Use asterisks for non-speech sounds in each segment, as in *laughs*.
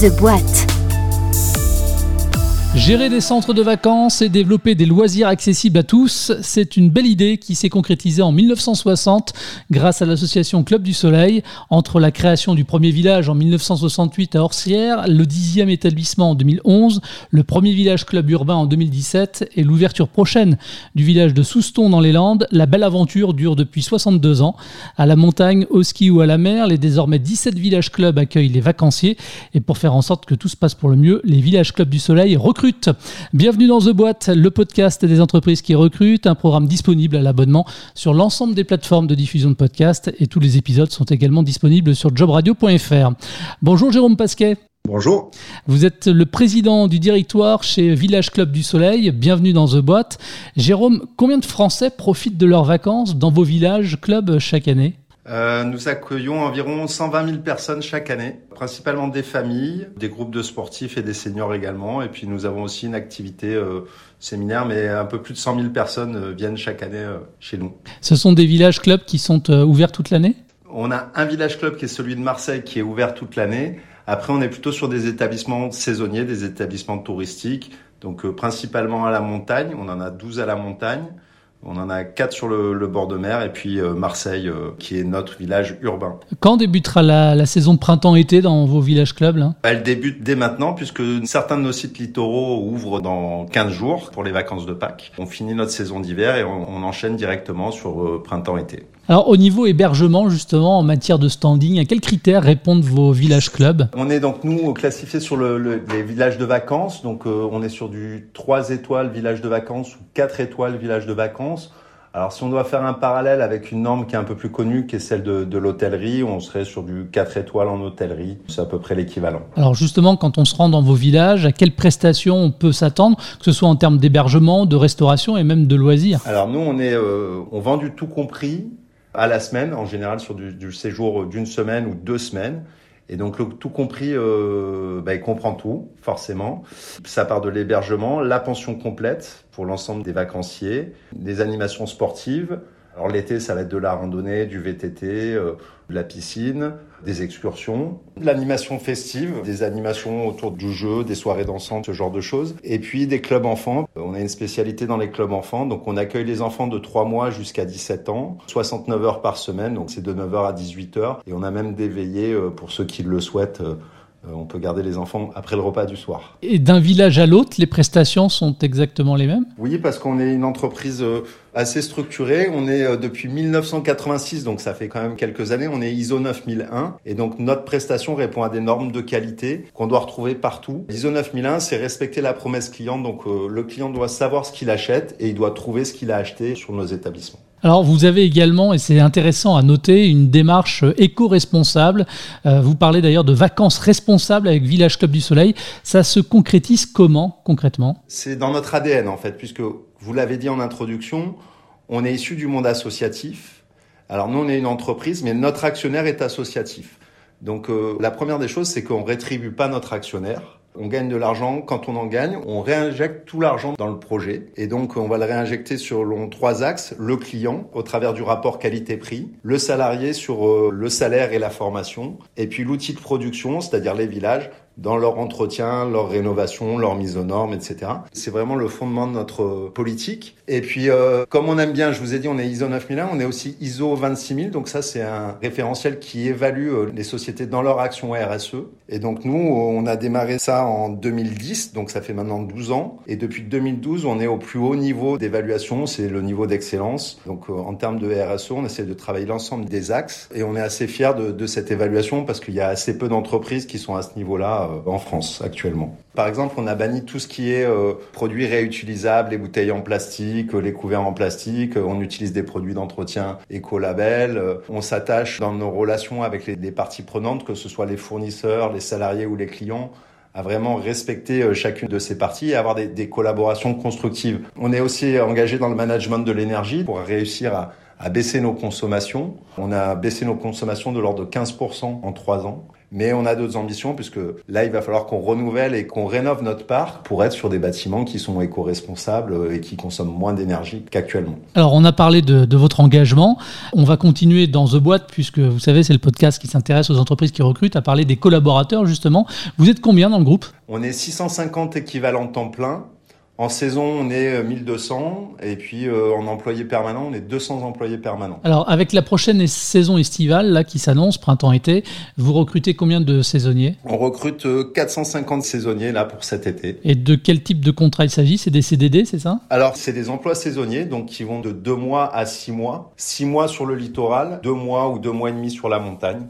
The Boîte. Gérer des centres de vacances et développer des loisirs accessibles à tous, c'est une belle idée qui s'est concrétisée en 1960 grâce à l'association Club du Soleil. Entre la création du premier village en 1968 à Orsières, le dixième établissement en 2011, le premier village club urbain en 2017 et l'ouverture prochaine du village de Souston dans les Landes, la belle aventure dure depuis 62 ans. À la montagne, au ski ou à la mer, les désormais 17 villages clubs accueillent les vacanciers et pour faire en sorte que tout se passe pour le mieux, les villages clubs du Soleil recrutent Bienvenue dans The Boîte, le podcast des entreprises qui recrutent, un programme disponible à l'abonnement sur l'ensemble des plateformes de diffusion de podcasts et tous les épisodes sont également disponibles sur jobradio.fr. Bonjour Jérôme Pasquet. Bonjour. Vous êtes le président du directoire chez Village Club du Soleil. Bienvenue dans The Boîte. Jérôme, combien de Français profitent de leurs vacances dans vos villages clubs chaque année? Euh, nous accueillons environ 120 000 personnes chaque année, principalement des familles, des groupes de sportifs et des seniors également. Et puis nous avons aussi une activité euh, séminaire, mais un peu plus de 100 000 personnes euh, viennent chaque année chez nous. Ce sont des villages clubs qui sont ouverts toute l'année? On a un village club qui est celui de Marseille qui est ouvert toute l'année. Après, on est plutôt sur des établissements saisonniers, des établissements touristiques, donc principalement à la montagne. On en a 12 à la montagne. On en a quatre sur le, bord de mer et puis euh, Marseille, euh, qui est notre village urbain. Quand débutera la, saison de printemps-été dans vos villages clubs Elle débute dès maintenant puisque certains de nos sites littoraux ouvrent dans 15 jours pour les vacances de Pâques. On finit notre saison d'hiver et on, enchaîne directement sur euh, printemps-été. Alors au niveau hébergement justement en matière de standing, à quels critères répondent vos villages clubs? On est donc nous classifiés sur les villages de vacances, donc on est sur du 3 étoiles village de vacances ou 4 étoiles village de vacances. Alors si on doit faire un parallèle avec une norme qui est un peu plus connue, qui est celle de, l'hôtellerie, on serait sur du 4 étoiles en hôtellerie. C'est à peu près l'équivalent. Alors justement, quand on se rend dans vos villages, à quelles prestations on peut s'attendre, que ce soit en termes d'hébergement, de restauration et même de loisirs? Alors nous, on, est, euh, on vend du tout compris à la semaine, en général sur du, séjour d'une semaine ou deux semaines. Et donc tout compris, euh, bah, il comprend tout, forcément. Ça part de l'hébergement, la pension complète pour l'ensemble des vacanciers, des animations sportives, alors l'été, ça va être de la randonnée, du VTT, euh, de la piscine, des excursions, de l'animation festive, des animations autour du jeu, des soirées dansantes, ce genre de choses. Et puis des clubs enfants. On a une spécialité dans les clubs enfants, donc on accueille les enfants de 3 mois jusqu'à 17 ans, 69 heures par semaine, donc c'est de 9h à 18h. Et on a même des veillées euh, pour ceux qui le souhaitent. Euh, on peut garder les enfants après le repas du soir. Et d'un village à l'autre, les prestations sont exactement les mêmes? Oui, parce qu'on est une entreprise assez structuré. On est euh, depuis 1986, donc ça fait quand même quelques années. On est ISO 9001 et donc notre prestation répond à des normes de qualité qu'on doit retrouver partout. ISO 9001, c'est respecter la promesse client. Donc euh, le client doit savoir ce qu'il achète et il doit trouver ce qu'il a acheté sur nos établissements. Alors vous avez également, et c'est intéressant à noter, une démarche éco-responsable. Euh, vous parlez d'ailleurs de vacances responsables avec Village Club du Soleil. Ça se concrétise comment concrètement? C'est dans notre ADN en fait, puisque vous l'avez dit en introduction, on est issu du monde associatif. Alors nous, on est une entreprise, mais notre actionnaire est associatif. Donc euh, la première des choses, c'est qu'on rétribue pas notre actionnaire. On gagne de l'argent. Quand on en gagne, on réinjecte tout l'argent dans le projet. Et donc, on va le réinjecter sur trois axes. Le client, au travers du rapport qualité-prix. Le salarié sur euh, le salaire et la formation. Et puis l'outil de production, c'est-à-dire les villages, dans leur entretien, leur rénovation, leur mise aux normes, etc. C'est vraiment le fondement de notre politique. Et puis, euh, comme on aime bien, je vous ai dit, on est ISO 9001, on est aussi ISO 26000. Donc ça, c'est un référentiel qui évalue euh, les sociétés dans leur action RSE. Et donc nous, on a démarré ça en 2010, donc ça fait maintenant 12 ans. Et depuis 2012, on est au plus haut niveau d'évaluation, c'est le niveau d'excellence. Donc euh, en termes de RSE, on essaie de travailler l'ensemble des axes. Et on est assez fiers de, de cette évaluation parce qu'il y a assez peu d'entreprises qui sont à ce niveau-là euh, en France actuellement. Par exemple, on a banni tout ce qui est euh, produits réutilisables, les bouteilles en plastique, euh, les couverts en plastique. On utilise des produits d'entretien écolabel. On s'attache dans nos relations avec les, parties prenantes, que ce soit les fournisseurs, les salariés ou les clients, à vraiment respecter chacune de ces parties et avoir des, des, collaborations constructives. On est aussi engagé dans le management de l'énergie pour réussir à, à, baisser nos consommations. On a baissé nos consommations de l'ordre de 15% en trois ans. Mais on a d'autres ambitions puisque là, il va falloir qu'on renouvelle et qu'on rénove notre parc pour être sur des bâtiments qui sont éco-responsables et qui consomment moins d'énergie qu'actuellement. Alors, on a parlé de, de, votre engagement. On va continuer dans The Boîte puisque vous savez, c'est le podcast qui s'intéresse aux entreprises qui recrutent à parler des collaborateurs justement. Vous êtes combien dans le groupe? On est 650 équivalents temps plein en saison, on est 1200 euh, et puis euh, en employés permanents, on est 200 employés permanents. Alors avec la prochaine saison estivale là qui s'annonce printemps-été, vous recrutez combien de saisonniers? On recrute 450 euh, saisonniers là pour cet été. Et de quel type de contrat il s'agit? C'est des CDD, c'est ça? Alors c'est des emplois saisonniers donc qui vont de 2 mois à 6 mois. 6 mois sur le littoral, 2 mois ou 2 mois et demi sur la montagne.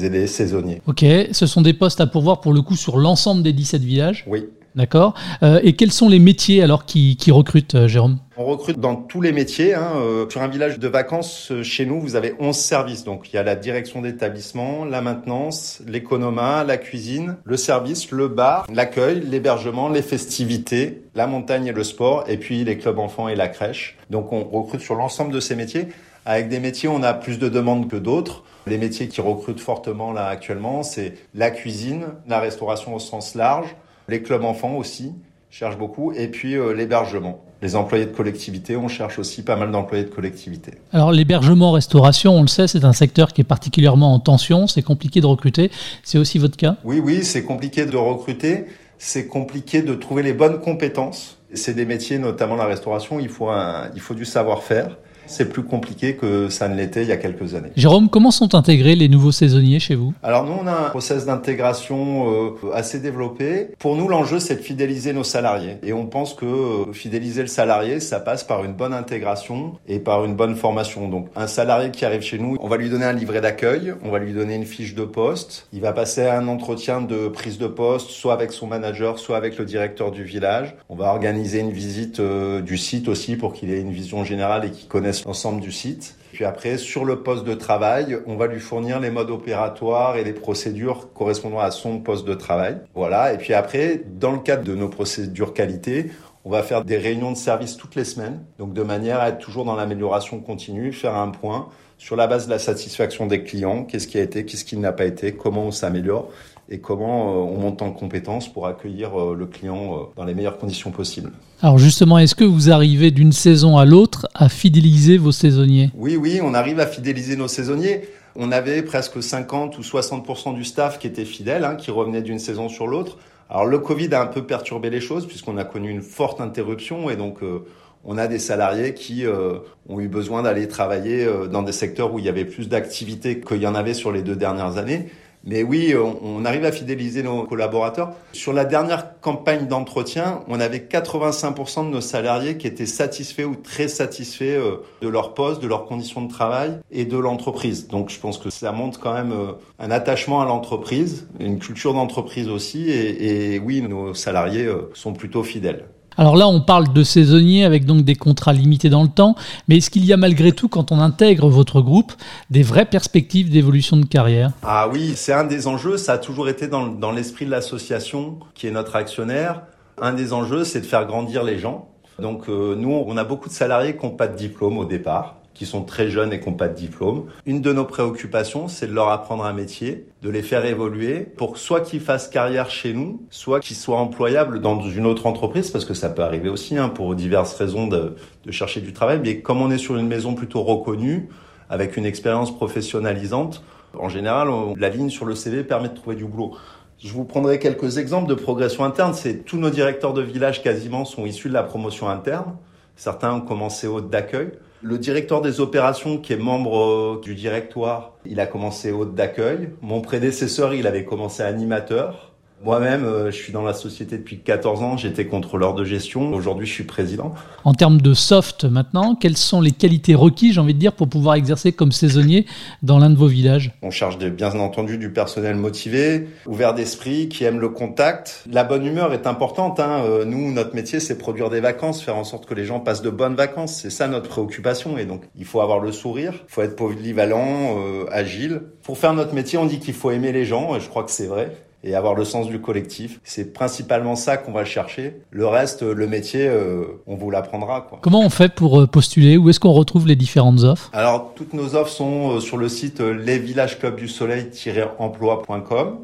Des saisonniers. Ok, ce sont des postes à pourvoir pour le coup sur l'ensemble des 17 villages? Oui. D'accord. Euh, et quels sont les métiers alors qui, qui recrutent, euh, Jérôme? On recrute dans tous les métiers. Hein. Euh, sur un village de vacances, chez nous, vous avez 11 services. Donc il y a la direction d'établissement, la maintenance, l'économa, la cuisine, le service, le bar, l'accueil, l'hébergement, les festivités, la montagne et le sport, et puis les clubs enfants et la crèche. Donc on recrute sur l'ensemble de ces métiers. Avec des métiers, on a plus de demandes que d'autres. Les métiers qui recrutent fortement là actuellement, c'est la cuisine, la restauration au sens large, les clubs enfants aussi cherchent beaucoup. Et puis euh, l'hébergement. Les employés de collectivité, on cherche aussi pas mal d'employés de collectivité. Alors l'hébergement, restauration, on le sait, c'est un secteur qui est particulièrement en tension. C'est compliqué de recruter. C'est aussi votre cas? Oui, oui, c'est compliqué de recruter. C'est compliqué de trouver les bonnes compétences. C'est des métiers, notamment la restauration, il faut, un, il faut du savoir-faire c'est plus compliqué que ça ne l'était il y a quelques années. Jérôme, comment sont intégrés les nouveaux saisonniers chez vous? Alors nous, on a un process d'intégration euh, assez développé. Pour nous, l'enjeu, c'est de fidéliser nos salariés. Et on pense que euh, fidéliser le salarié, ça passe par une bonne intégration et par une bonne formation. Donc un salarié qui arrive chez nous, on va lui donner un livret d'accueil, on va lui donner une fiche de poste, il va passer un entretien de prise de poste, soit avec son manager, soit avec le directeur du village. On va organiser une visite euh, du site aussi pour qu'il ait une vision générale et qu'il connaisse l'ensemble du site. Puis après, sur le poste de travail, on va lui fournir les modes opératoires et les procédures correspondant à son poste de travail. Voilà. Et puis après, dans le cadre de nos procédures qualité, on va faire des réunions de service toutes les semaines, donc de manière à être toujours dans l'amélioration continue, faire un point sur la base de la satisfaction des clients, qu'est-ce qui a été, qu'est-ce qui n'a pas été, comment on s'améliore et comment euh, on monte en compétences pour accueillir euh, le client euh, dans les meilleures conditions possibles. Alors justement, est-ce que vous arrivez d'une saison à l'autre à fidéliser vos saisonniers? Oui, oui, on arrive à fidéliser nos saisonniers. On avait presque 50 ou 60% du staff qui était fidèle, hein, qui revenait d'une saison sur l'autre. Alors le Covid a un peu perturbé les choses puisqu'on a connu une forte interruption et donc on a des salariés qui ont eu besoin d'aller travailler dans des secteurs où il y avait plus d'activité qu'il y en avait sur les deux dernières années. Mais oui, on, arrive à fidéliser nos collaborateurs. Sur la dernière campagne d'entretien, on avait 85% de nos salariés qui étaient satisfaits ou très satisfaits euh, de leur poste, de leurs conditions de travail et de l'entreprise. Donc je pense que ça montre quand même euh, un attachement à l'entreprise, une culture d'entreprise aussi. Et, et oui, nos salariés euh, sont plutôt fidèles. Alors là, on parle de saisonniers avec donc des contrats limités dans le temps, mais est-ce qu'il y a malgré tout, quand on intègre votre groupe, des vraies perspectives d'évolution de carrière? Ah oui, c'est un des enjeux, ça a toujours été dans, l'esprit de l'association qui est notre actionnaire. Un des enjeux, c'est de faire grandir les gens. Donc euh, nous, on a beaucoup de salariés qui n'ont pas de diplôme au départ qui sont très jeunes et qui n'ont pas de diplôme. Une de nos préoccupations, c'est de leur apprendre un métier, de les faire évoluer pour soit qu'ils fassent carrière chez nous, soit qu'ils soient employables dans une autre entreprise, parce que ça peut arriver aussi hein, pour diverses raisons de, de chercher du travail. Mais comme on est sur une maison plutôt reconnue, avec une expérience professionnalisante, en général, la ligne sur le CV permet de trouver du boulot. Je vous prendrai quelques exemples de progression interne. C'est tous nos directeurs de village quasiment sont issus de la promotion interne. Certains ont commencé hôte d'accueil. Le directeur des opérations, qui est membre euh, du directoire, il a commencé hôte d'accueil. Mon prédécesseur, il avait commencé animateur. Moi-même, euh, je suis dans la société depuis 14 ans, j'étais contrôleur de gestion, aujourd'hui je suis président. En termes de soft maintenant, quelles sont les qualités requises, j'ai envie de dire, pour pouvoir exercer comme saisonnier dans l'un de vos villages? On cherche bien entendu du personnel motivé, ouvert d'esprit, qui aime le contact. La bonne humeur est importante. Hein. Euh, nous, notre métier, c'est produire des vacances, faire en sorte que les gens passent de bonnes vacances. C'est ça notre préoccupation. Et donc, il faut avoir le sourire, il faut être polyvalent, euh, agile. Pour faire notre métier, on dit qu'il faut aimer les gens, et je crois que c'est vrai. Et avoir le sens du collectif. C'est principalement ça qu'on va chercher. Le reste, le métier, euh, on vous l'apprendra. Quoi. Comment on fait pour euh, postuler? Où est-ce qu'on retrouve les différentes offres? Alors, toutes nos offres sont euh, sur le site lesvillageclubdusoleil-emploi.com.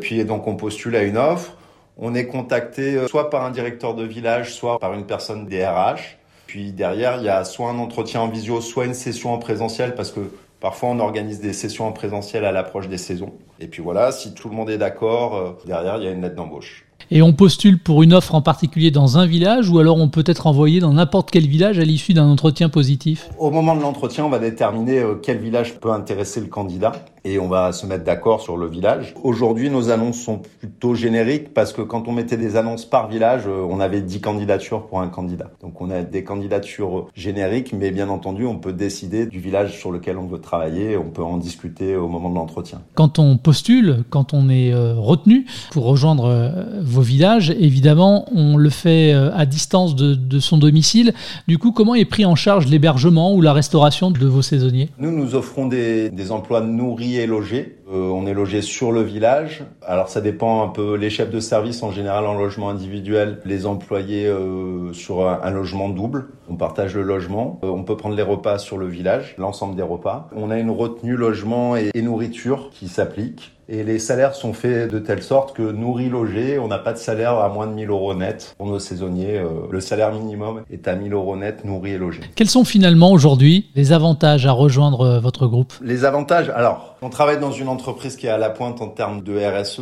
Puis donc, on postule à une offre. On est contacté soit par un directeur de village, soit par une personne des RH. Puis derrière, il y a soit un entretien en visio, soit une session en présentiel, parce que Parfois, on organise des sessions en présentiel à l'approche des saisons. Et puis voilà, si tout le monde est d'accord, euh, derrière, il y a une lettre d'embauche. Et on postule pour une offre en particulier dans un village ou alors on peut être envoyé dans n'importe quel village à l'issue d'un entretien positif? Au moment de l'entretien, on va déterminer euh, quel village peut intéresser le candidat et on va se mettre d'accord sur le village. Aujourd'hui, nos annonces sont plutôt génériques parce que quand on mettait des annonces par village, euh, on avait 10 candidatures pour un candidat. Donc on a des candidatures génériques, mais bien entendu, on peut décider du village sur lequel on veut travailler, on peut en discuter au moment de l'entretien. Quand on postule, quand on est euh, retenu pour rejoindre vos village. Évidemment, on le fait euh, à distance de, son domicile. Du coup, comment est pris en charge l'hébergement ou la restauration de vos saisonniers? Nous, nous offrons des, emplois nourris et logés. Euh, on est logé sur le village. Alors, ça dépend un peu. Les chefs de service, en général, en logement individuel, les employés euh, sur un, logement double. On partage le logement. on peut prendre les repas sur le village, l'ensemble des repas. On a une retenue logement et nourriture qui s'applique. Et les salaires sont faits de telle sorte que nourri logé, on n'a pas de salaire à moins de 1000 euros net. Pour nos saisonniers, euh, le salaire minimum est à 1000 euros net, nourri et logé. Quels sont finalement aujourd'hui les avantages à rejoindre euh, votre groupe? Les avantages, alors, on travaille dans une entreprise qui est à la pointe en termes de RSE,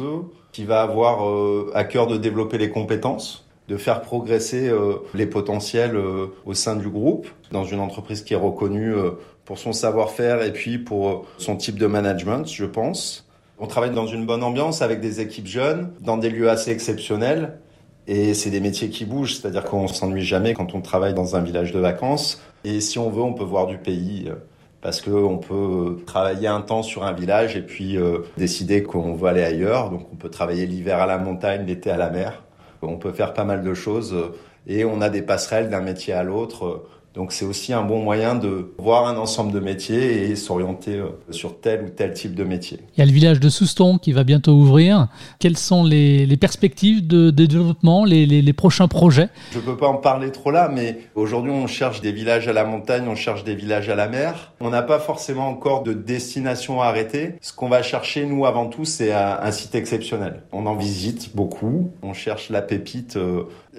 qui va avoir euh, à cœur de développer les compétences de faire progresser les potentiels au sein du groupe, dans une entreprise qui est reconnue pour son savoir-faire et puis pour son type de management, je pense. On travaille dans une bonne ambiance avec des équipes jeunes, dans des lieux assez exceptionnels. Et c'est des métiers qui bougent, c'est-à-dire qu'on s'ennuie jamais quand on travaille dans un village de vacances. Et si on veut, on peut voir du pays euh, parce qu'on peut travailler un temps sur un village et puis euh, décider qu'on veut aller ailleurs. Donc on peut travailler l'hiver à la montagne, l'été à la mer. On peut faire pas mal de choses euh, et on a des passerelles d'un métier à l'autre donc c'est aussi un bon moyen de voir un ensemble de métiers et s'orienter euh, sur tel ou tel type de métier. Il y a le village de Souston qui va bientôt ouvrir. Quelles sont les, perspectives de, développement, les, prochains projets? Je ne peux pas en parler trop là, mais aujourd'hui on cherche des villages à la montagne, on cherche des villages à la mer. On n'a pas forcément encore de destination arrêtée. Ce qu'on va chercher, nous, avant tout, c'est un, site exceptionnel. On en visite beaucoup, on cherche la pépite.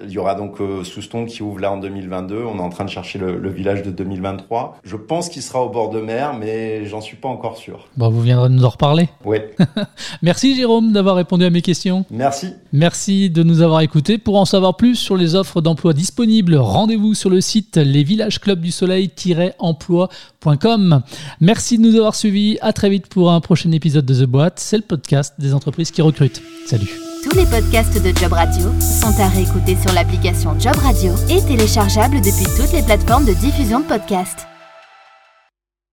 Il y aura donc euh, Souston qui ouvre là en 2022. On est en train de chercher le, village de 2023. Je pense qu'il sera au bord de mer, mais j'en suis pas encore sûr. Bon, vous viendrez nous en reparler. Oui. *laughs* Merci Jérôme d'avoir répondu à mes questions. Merci. Merci de nous avoir écoutés. Pour en savoir plus sur les offres d'emploi disponibles, rendez-vous sur le site lesvillageclubdusoleil-emploi.com. Merci de nous avoir suivis. À très vite pour un prochain épisode de The Boîte. C'est le podcast des entreprises qui recrutent. Salut. Tous les podcasts de Job Radio sont à réécouter sur l'application Job Radio et téléchargeables depuis toutes les plateformes de diffusion de podcasts.